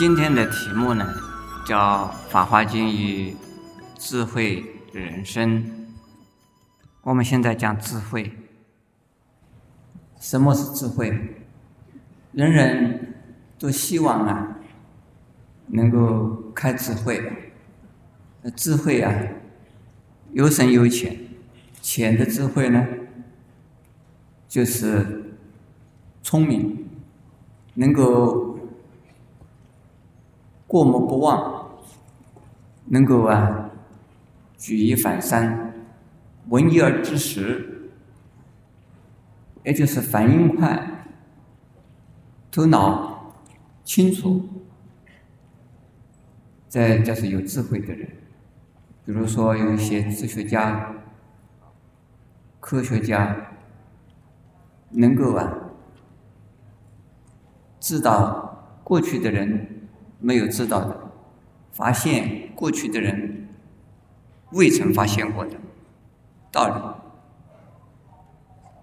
今天的题目呢，叫《法华经》与智慧人生。我们现在讲智慧，什么是智慧？人人都希望啊，能够开智慧。智慧啊，有深有浅，浅的智慧呢，就是聪明，能够。过目不忘，能够啊举一反三，闻一而知十，也就是反应快，头脑清楚，这就是有智慧的人。比如说有一些哲学家、科学家，能够啊知道过去的人。没有知道的，发现过去的人未曾发现过的道理，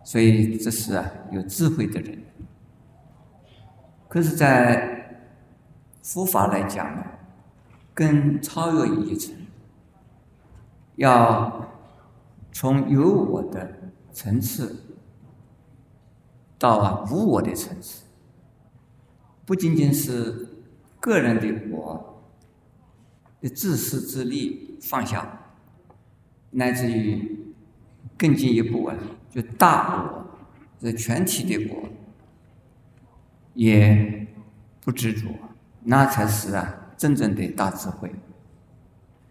所以这是啊有智慧的人。可是，在佛法来讲呢，更超越一层，要从有我的层次到无我的层次，不仅仅是。个人的我的自私自利放下，乃至于更进一步啊，就大我，这全体的我也不执着，那才是啊真正的大智慧。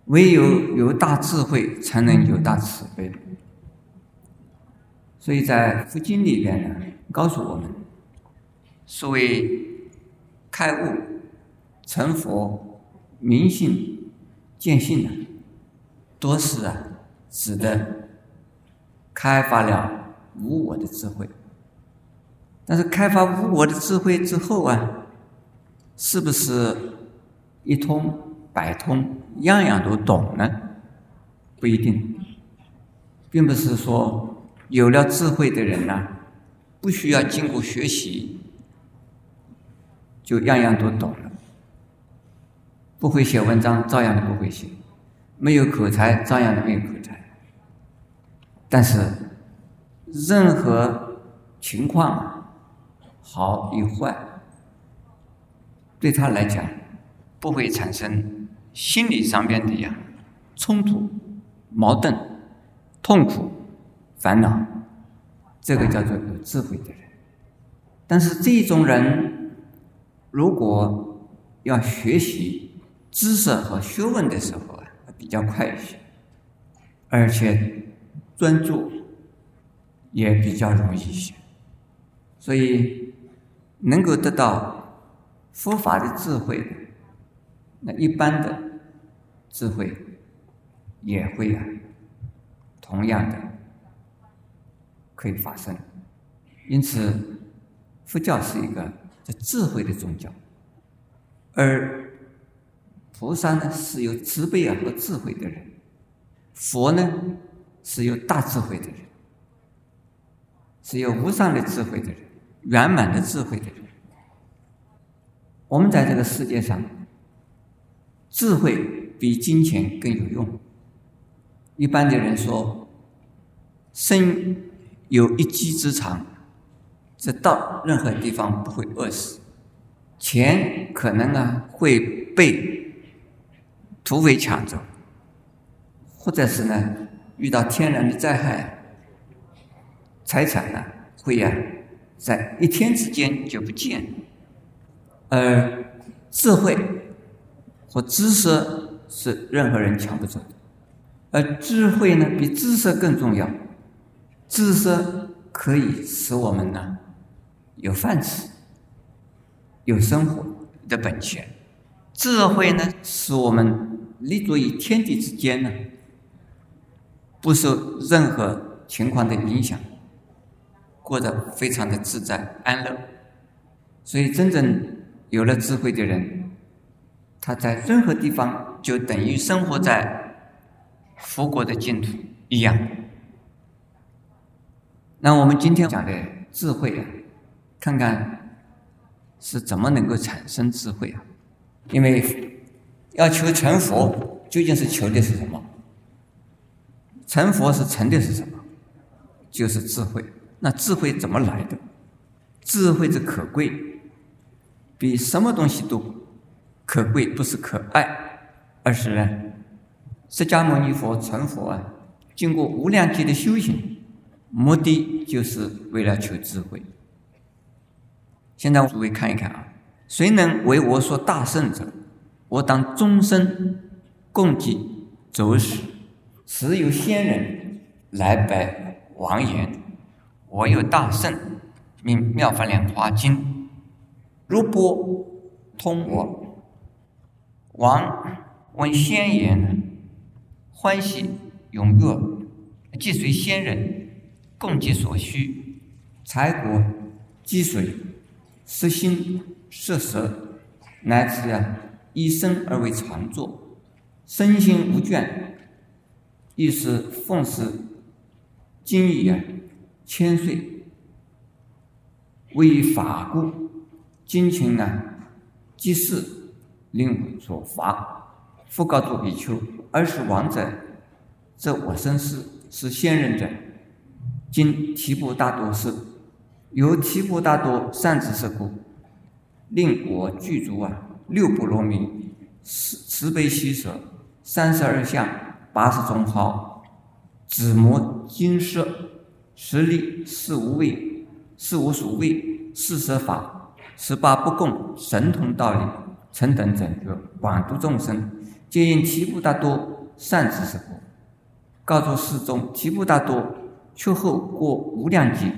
唯有有大智慧，才能有大慈悲。所以在佛经里边呢，告诉我们，所谓开悟。成佛、明信、见性呢，都是啊，指的开发了无我的智慧。但是开发无我的智慧之后啊，是不是一通百通，样样都懂呢？不一定，并不是说有了智慧的人呢，不需要经过学习，就样样都懂。不会写文章，照样不会写；没有口才，照样没有口才。但是，任何情况好与坏，对他来讲，不会产生心理上边的呀冲突、矛盾、痛苦、烦恼。这个叫做有智慧的人。但是这种人，如果要学习，知识和学问的时候啊，比较快一些，而且专注也比较容易一些，所以能够得到佛法的智慧，那一般的智慧也会啊，同样的可以发生。因此，佛教是一个这智慧的宗教，而。菩萨呢是有慈悲啊和智慧的人，佛呢是有大智慧的人，是有无上的智慧的人，圆满的智慧的人。我们在这个世界上，智慧比金钱更有用。一般的人说，生有一技之长，这到任何地方不会饿死。钱可能啊会被。土匪抢走，或者是呢遇到天然的灾害，财产呢会呀在一天之间就不见。而智慧和知识是任何人抢不走的，而智慧呢比知识更重要。知识可以使我们呢有饭吃，有生活的本钱。智慧呢使我们。立足于天地之间呢，不受任何情况的影响，过得非常的自在安乐。所以，真正有了智慧的人，他在任何地方就等于生活在佛国的净土一样。那我们今天讲的智慧啊，看看是怎么能够产生智慧啊？因为要求成佛，究竟是求的是什么？成佛是成的是什么？就是智慧。那智慧怎么来的？智慧之可贵，比什么东西都可贵，不是可爱，而是呢，释迦牟尼佛成佛啊，经过无量劫的修行，目的就是为了求智慧。现在诸位看一看啊，谁能为我所大圣者，我当终身共济走使。时有仙人来拜王言：“我有大圣，名妙法莲华经，如波通我。”王闻仙言，欢喜踊跃，即随仙人共济所需，财帛、积水、色心、色舌，乃至啊一生而为常作，身心无倦。亦是奉事经义啊，千岁为法故，今请啊，即是令我所罚，复告诸比丘：而是王者，则我身是是仙人者，今提婆达多是，由提婆达多善知识故，令我具足啊六波罗蜜，慈慈悲喜舍，三十二相。八十种好，紫磨金色，十力四无畏，四无所畏，四摄法，十八不共，神通道理，成等整觉，广度众生，皆因提婆达多善知识故。告诉世众，提婆达多却后过无量劫，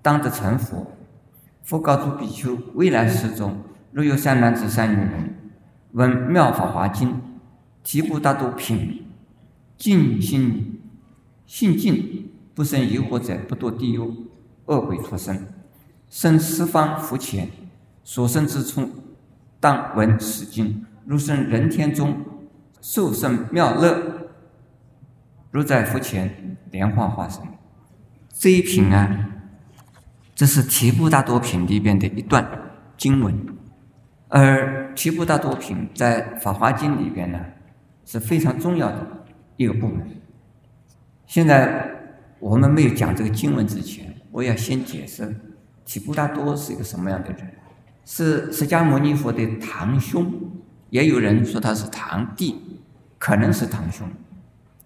当得成佛。复告诸比丘，未来世中，若有三男子、三女人，闻妙法华经，提婆达多品。尽心信尽，不生疑惑者，不堕地狱、恶鬼畜生，生十方福前，所生之处，当闻此经，如生人天中，受生妙乐，如在佛前莲花化身。这一品啊，这是提布大多品里边的一段经文，而提布大多品在法华经里边呢，是非常重要的。一个部门。现在我们没有讲这个经文之前，我要先解释提布达多是一个什么样的人，是释迦牟尼佛的堂兄，也有人说他是堂弟，可能是堂兄，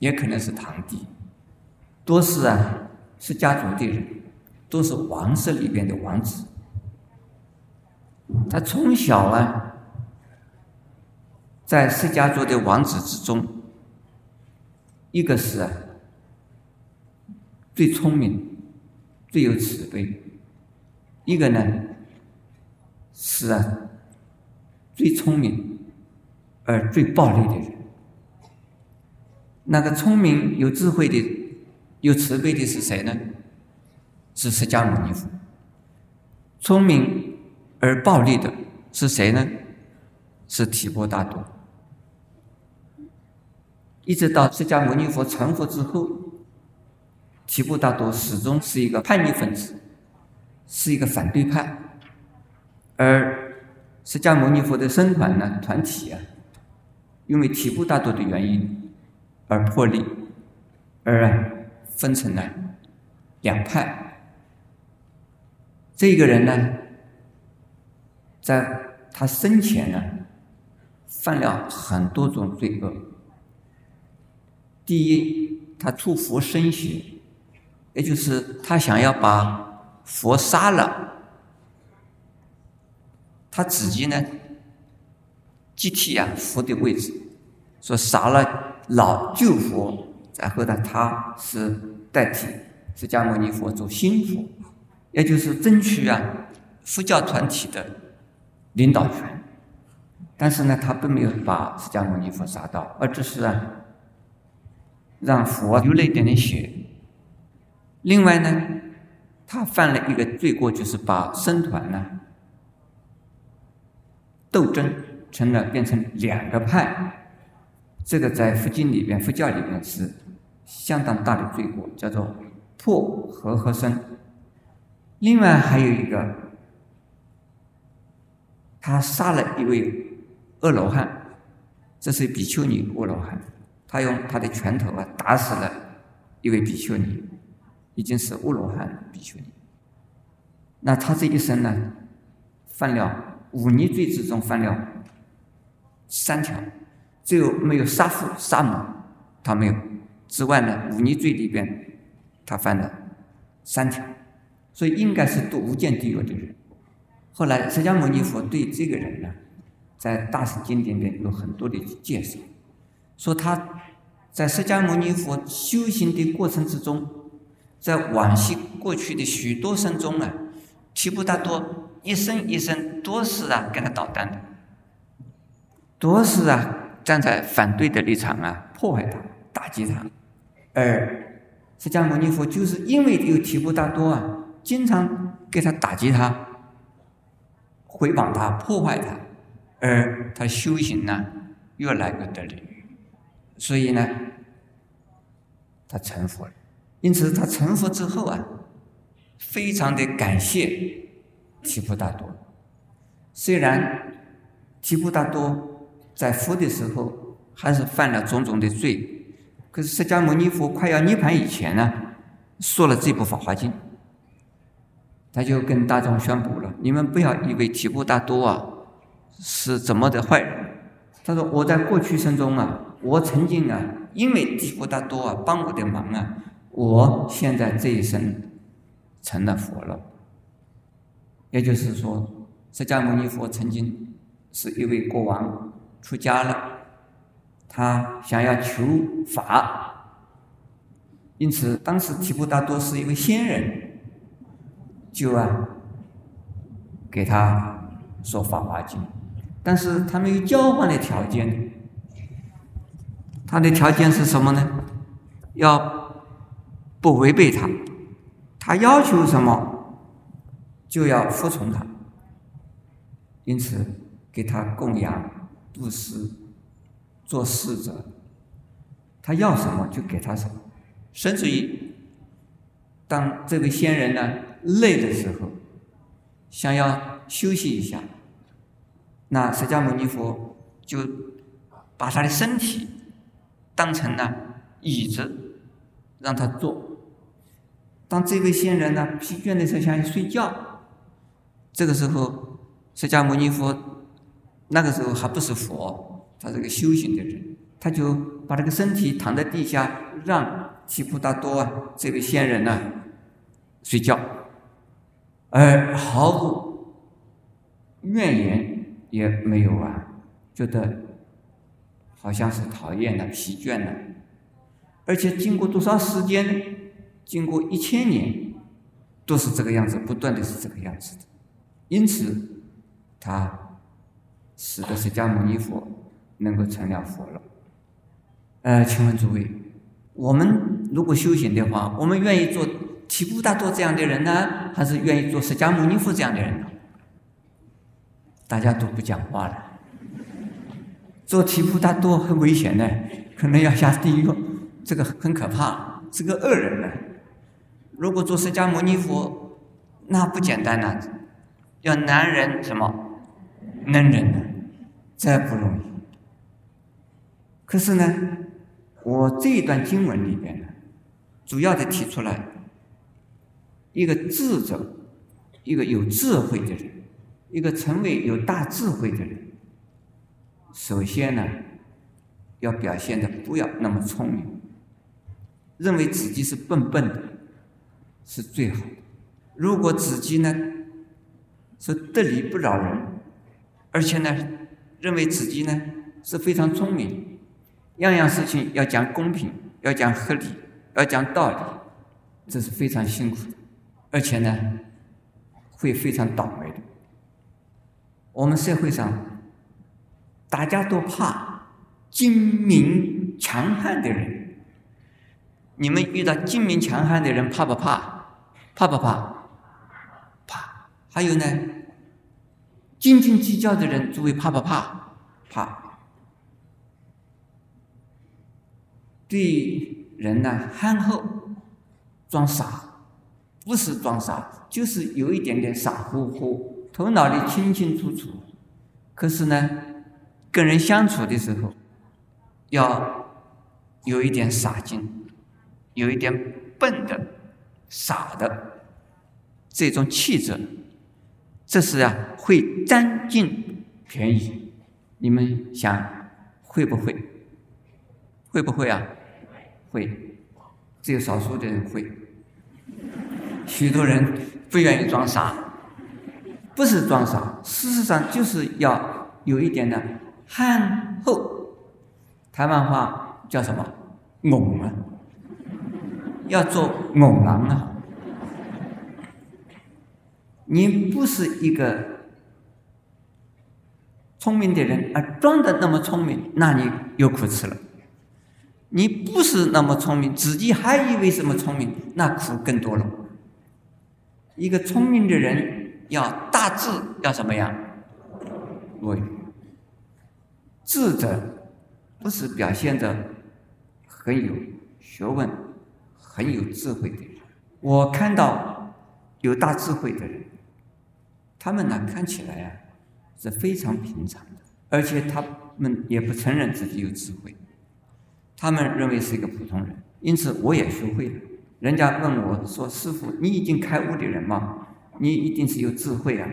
也可能是堂弟，都是啊释迦族的人，都是王室里边的王子。他从小啊，在释迦族的王子之中。一个是啊最聪明、最有慈悲；一个呢是啊最聪明而最暴力的人。那个聪明、有智慧的、有慈悲的是谁呢？是释迦牟尼佛。聪明而暴力的是谁呢？是提婆达多。一直到释迦牟尼佛成佛之后，提婆达多始终是一个叛逆分子，是一个反对派，而释迦牟尼佛的僧团呢团体啊，因为提婆达多的原因而破裂，而分成了两派。这个人呢，在他生前呢，犯了很多种罪恶。第一，他出佛身血，也就是他想要把佛杀了，他自己呢，接替啊佛的位置，说杀了老旧佛，然后呢，他是代替释迦牟尼佛做新佛，也就是争取啊佛教团体的领导权，但是呢，他并没有把释迦牟尼佛杀到，而只是啊。让佛流了一点点血。另外呢，他犯了一个罪过，就是把僧团呢斗争成了变成两个派。这个在佛经里边、佛教里边是相当大的罪过，叫做破和合僧。另外还有一个，他杀了一位恶罗汉，这是比丘尼恶罗汉，他用他的拳头啊打死了一位比丘尼，已经是恶罗汉比丘尼。那他这一生呢，犯了五逆罪之中犯了三条，只有没有杀父杀母，他没有。之外呢，五逆罪里边他犯了三条，所以应该是堕无间地狱的人。后来释迦牟尼佛对这个人呢，在大圣经典里有很多的介绍，说他在释迦牟尼佛修行的过程之中，在往昔过去的许多生中啊。提婆达多一生一生多是啊跟他捣蛋的，都是啊站在反对的立场啊破坏他打击他，而释迦牟尼佛就是因为有提婆达多啊经常给他打击他、毁谤他、破坏他，而他修行呢越来越得力，所以呢他成佛了。因此他成佛之后啊。非常的感谢提婆达多，虽然提婆达多在佛的时候还是犯了种种的罪，可是释迦牟尼佛快要涅槃以前呢，说了这部《法华经》，他就跟大众宣布了：你们不要以为提婆达多啊是怎么的坏人。他说：我在过去生中啊，我曾经啊，因为提婆达多啊帮我的忙啊，我现在这一生。成了佛了，也就是说，释迦牟尼佛曾经是一位国王，出家了，他想要求法，因此当时提婆达多是一位仙人，就啊给他说《法华经》，但是他没有交换的条件，他的条件是什么呢？要不违背他。他要求什么，就要服从他。因此，给他供养、布施、做侍者，他要什么就给他什么。甚至于，当这个仙人呢累的时候，想要休息一下，那释迦牟尼佛就把他的身体当成了椅子，让他坐。当这位仙人呢疲倦的时候想要睡觉，这个时候释迦牟尼佛那个时候还不是佛，他是个修行的人，他就把这个身体躺在地下，让提婆达多啊这位仙人呢睡觉，而毫无怨言也没有啊，觉得好像是讨厌了、疲倦了，而且经过多少时间？经过一千年，都是这个样子，不断的是这个样子的，因此，他使得释迦牟尼佛能够成了佛了。呃，请问诸位，我们如果修行的话，我们愿意做提婆达多这样的人呢，还是愿意做释迦牟尼佛这样的人呢？大家都不讲话了。做提婆达多很危险的，可能要下地狱，这个很可怕，是个恶人呢。如果做释迦牟尼佛，那不简单呐，要男人什么能忍呢？这不容易。可是呢，我这一段经文里边呢，主要的提出来一个智者，一个有智慧的人，一个成为有大智慧的人，首先呢，要表现的不要那么聪明，认为自己是笨笨的。是最好的。如果自己呢是得理不饶人，而且呢认为自己呢是非常聪明，样样事情要讲公平，要讲合理，要讲道理，这是非常辛苦的，而且呢会非常倒霉的。我们社会上大家都怕精明强悍的人，你们遇到精明强悍的人怕不怕？怕不怕？怕。还有呢，斤斤计较的人，诸位怕不怕？怕。对人呢，憨厚，装傻，不是装傻，就是有一点点傻乎乎，头脑里清清楚楚。可是呢，跟人相处的时候，要有一点傻劲，有一点笨的、傻的这种气质，这是啊会占尽便宜。你们想会不会？会不会啊？会，只有少数的人会。许多人不愿意装傻，不是装傻，事实上就是要有一点的憨厚。台湾话叫什么？懵啊！要做懵郎啊！你不是一个聪明的人，而装的那么聪明，那你有苦吃了。你不是那么聪明，自己还以为什么聪明，那苦更多了。一个聪明的人要大智，要什么样？对，智者不是表现的很有学问、很有智慧的人。我看到有大智慧的人，他们呢看起来啊是非常平常的，而且他们也不承认自己有智慧，他们认为是一个普通人。因此，我也学会了。人家问我说：“师傅，你已经开悟的人吗？你一定是有智慧啊！”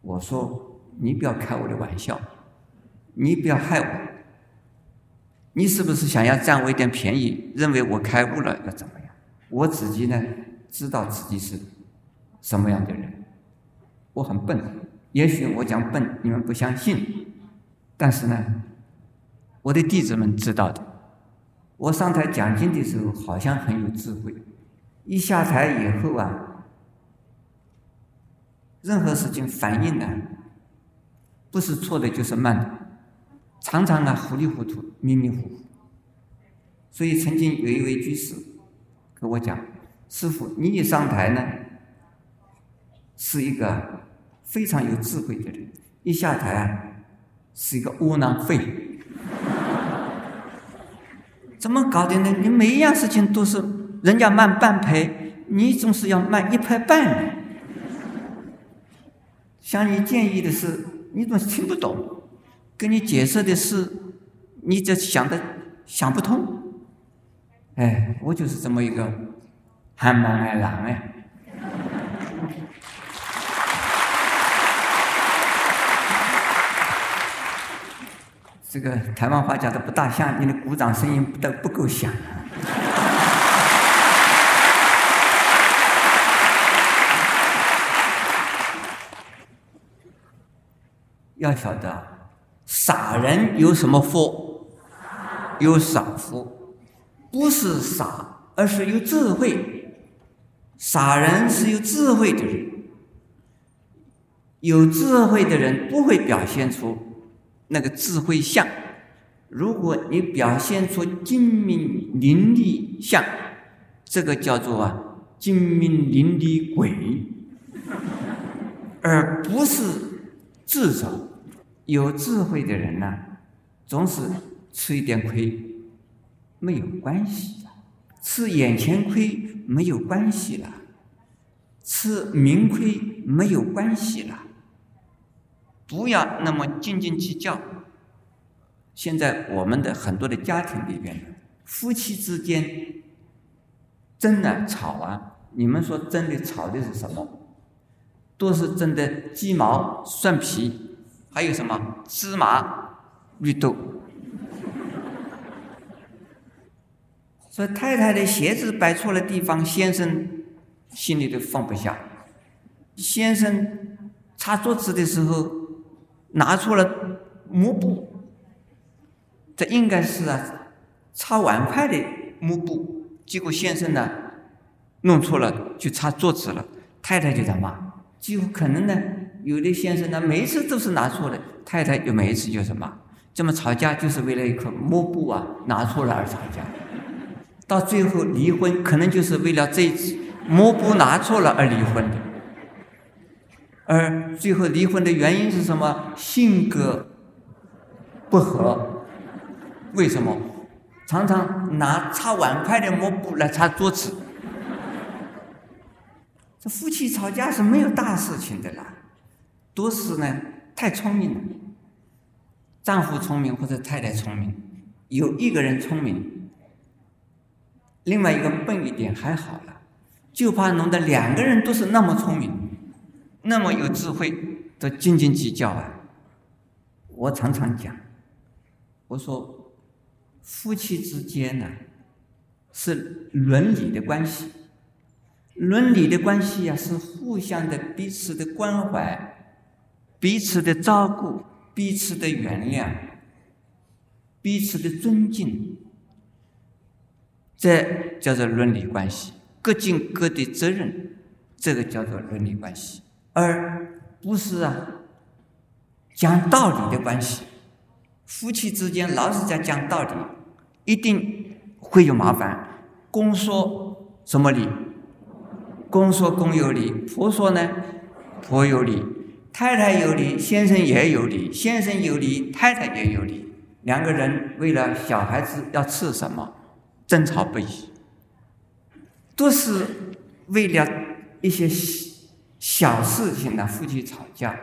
我说：“你不要开我的玩笑，你不要害我。你是不是想要占我一点便宜？认为我开悟了要怎么样？我自己呢，知道自己是什么样的人。我很笨，也许我讲笨你们不相信，但是呢，我的弟子们知道的。”我上台讲经的时候，好像很有智慧。一下台以后啊，任何事情反应呢，不是错的，就是慢的，常常啊糊里糊涂、迷迷糊糊。所以曾经有一位居士跟我讲：“师傅，你一上台呢，是一个非常有智慧的人；一下台啊，是一个窝囊废。”怎么搞的呢？你每一样事情都是人家慢半拍，你总是要慢一拍半。向你建议的是，你总是听不懂；跟你解释的是，你这想的想不通。哎，我就是这么一个憨慢爱狼哎。这个台湾话讲的不大像，你的鼓掌声音不得不够响。要晓得，傻人有什么福？有傻福，不是傻，而是有智慧。傻人是有智慧的人，有智慧的人不会表现出。那个智慧相，如果你表现出精明伶俐相，这个叫做啊精明伶俐鬼，而不是智者。有智慧的人呢，总是吃一点亏没有关系吃眼前亏没有关系了，吃名亏没有关系了。不要那么斤斤计较。现在我们的很多的家庭里边，夫妻之间争啊吵啊，你们说争的吵的是什么？都是争的鸡毛蒜皮，还有什么芝麻绿豆。说太太的鞋子摆错了地方，先生心里都放不下。先生擦桌子的时候。拿出了抹布，这应该是啊，擦碗筷的抹布。结果先生呢，弄错了，去擦桌子了。太太就在骂。几乎可能呢，有的先生呢，每一次都是拿错的，太太就每一次就是骂。这么吵架就是为了一块抹布啊，拿错了而吵架。到最后离婚，可能就是为了这次抹布拿错了而离婚的。而最后离婚的原因是什么？性格不合。为什么？常常拿擦碗筷的抹布来擦桌子。这夫妻吵架是没有大事情的啦，都是呢太聪明了。丈夫聪明或者太太聪明，有一个人聪明，另外一个笨一点还好了，就怕弄得两个人都是那么聪明，那么有智慧，的斤斤计较啊。我常常讲，我说夫妻之间呢，是伦理的关系。伦理的关系呀，是互相的、彼此的关怀、彼此的照顾、彼此的原谅、彼此的尊敬，这叫做伦理关系。各尽各的责任，这个叫做伦理关系，而不是啊讲道理的关系。夫妻之间老是在讲道理，一定会有麻烦。公说什么理？公说公有理，婆说呢，婆有理，太太有理，先生也有理，先生有理，太太也有理，两个人为了小孩子要吃什么，争吵不已，都是为了一些小事情呢，夫妻吵架。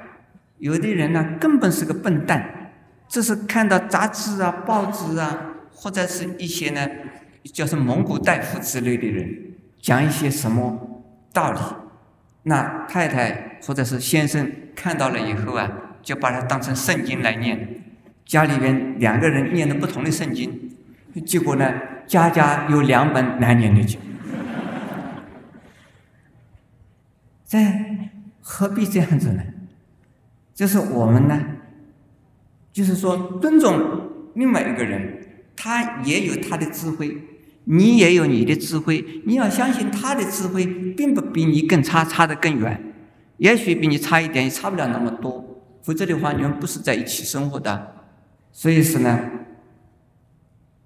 有的人呢，根本是个笨蛋，这是看到杂志啊、报纸啊，或者是一些呢，叫什么蒙古大夫之类的人，讲一些什么。道理，那太太或者是先生看到了以后啊，就把它当成圣经来念。家里边两个人念的不同的圣经，结果呢，家家有两本难念的经。这何必这样子呢？就是我们呢，就是说尊重另外一个人，他也有他的智慧。你也有你的智慧，你要相信他的智慧，并不比你更差，差得更远。也许比你差一点，也差不了那么多。否则的话，你们不是在一起生活的。所以说呢，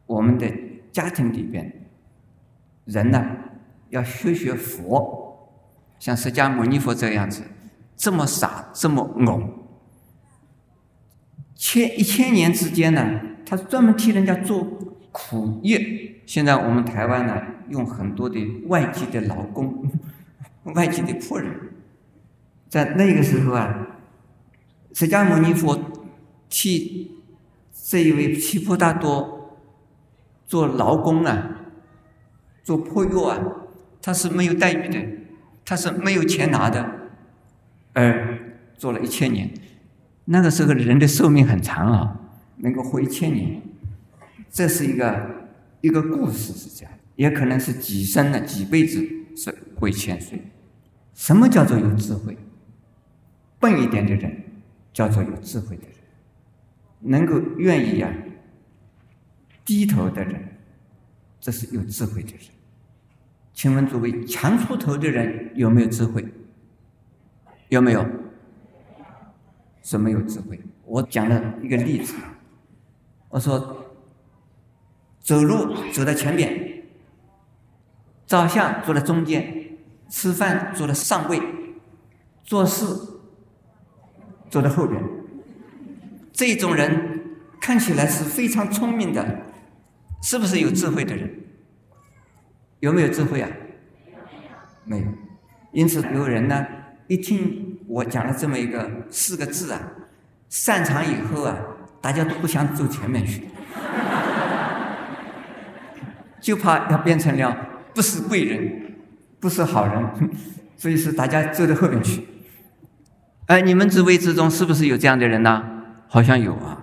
我们的家庭里边，人呢要学学佛，像释迦牟尼佛这样子，这么傻，这么懵。千一千年之间呢，他专门替人家做苦役。现在我们台湾呢，用很多的外籍的劳工、外籍的仆人，在那个时候啊，释迦牟尼佛替这一位提婆大多做劳工啊，做破药啊，他是没有待遇的，他是没有钱拿的，而做了一千年。那个时候人的寿命很长啊，能够活一千年，这是一个。一个故事是这样，也可能是几生呢、几辈子是会千岁。什么叫做有智慧？笨一点的人叫做有智慧的人，能够愿意呀低头的人，这是有智慧的人。请问诸位，强出头的人有没有智慧？有没有？什么有智慧？我讲了一个例子，我说。走路走在前边，照相坐在中间，吃饭坐在上位，做事坐在后边。这种人看起来是非常聪明的，是不是有智慧的人？有没有智慧啊？没有。因此有人呢，一听我讲了这么一个四个字啊，散场以后啊，大家都不想走前面去。就怕要变成了不是贵人，不是好人，所以是大家走到后面去。哎，你们职位之中是不是有这样的人呢？好像有啊。